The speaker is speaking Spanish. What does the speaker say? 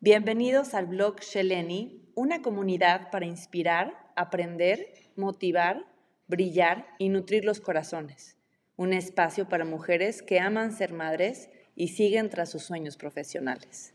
Bienvenidos al blog Sheleni, una comunidad para inspirar, aprender, motivar, brillar y nutrir los corazones. Un espacio para mujeres que aman ser madres y siguen tras sus sueños profesionales.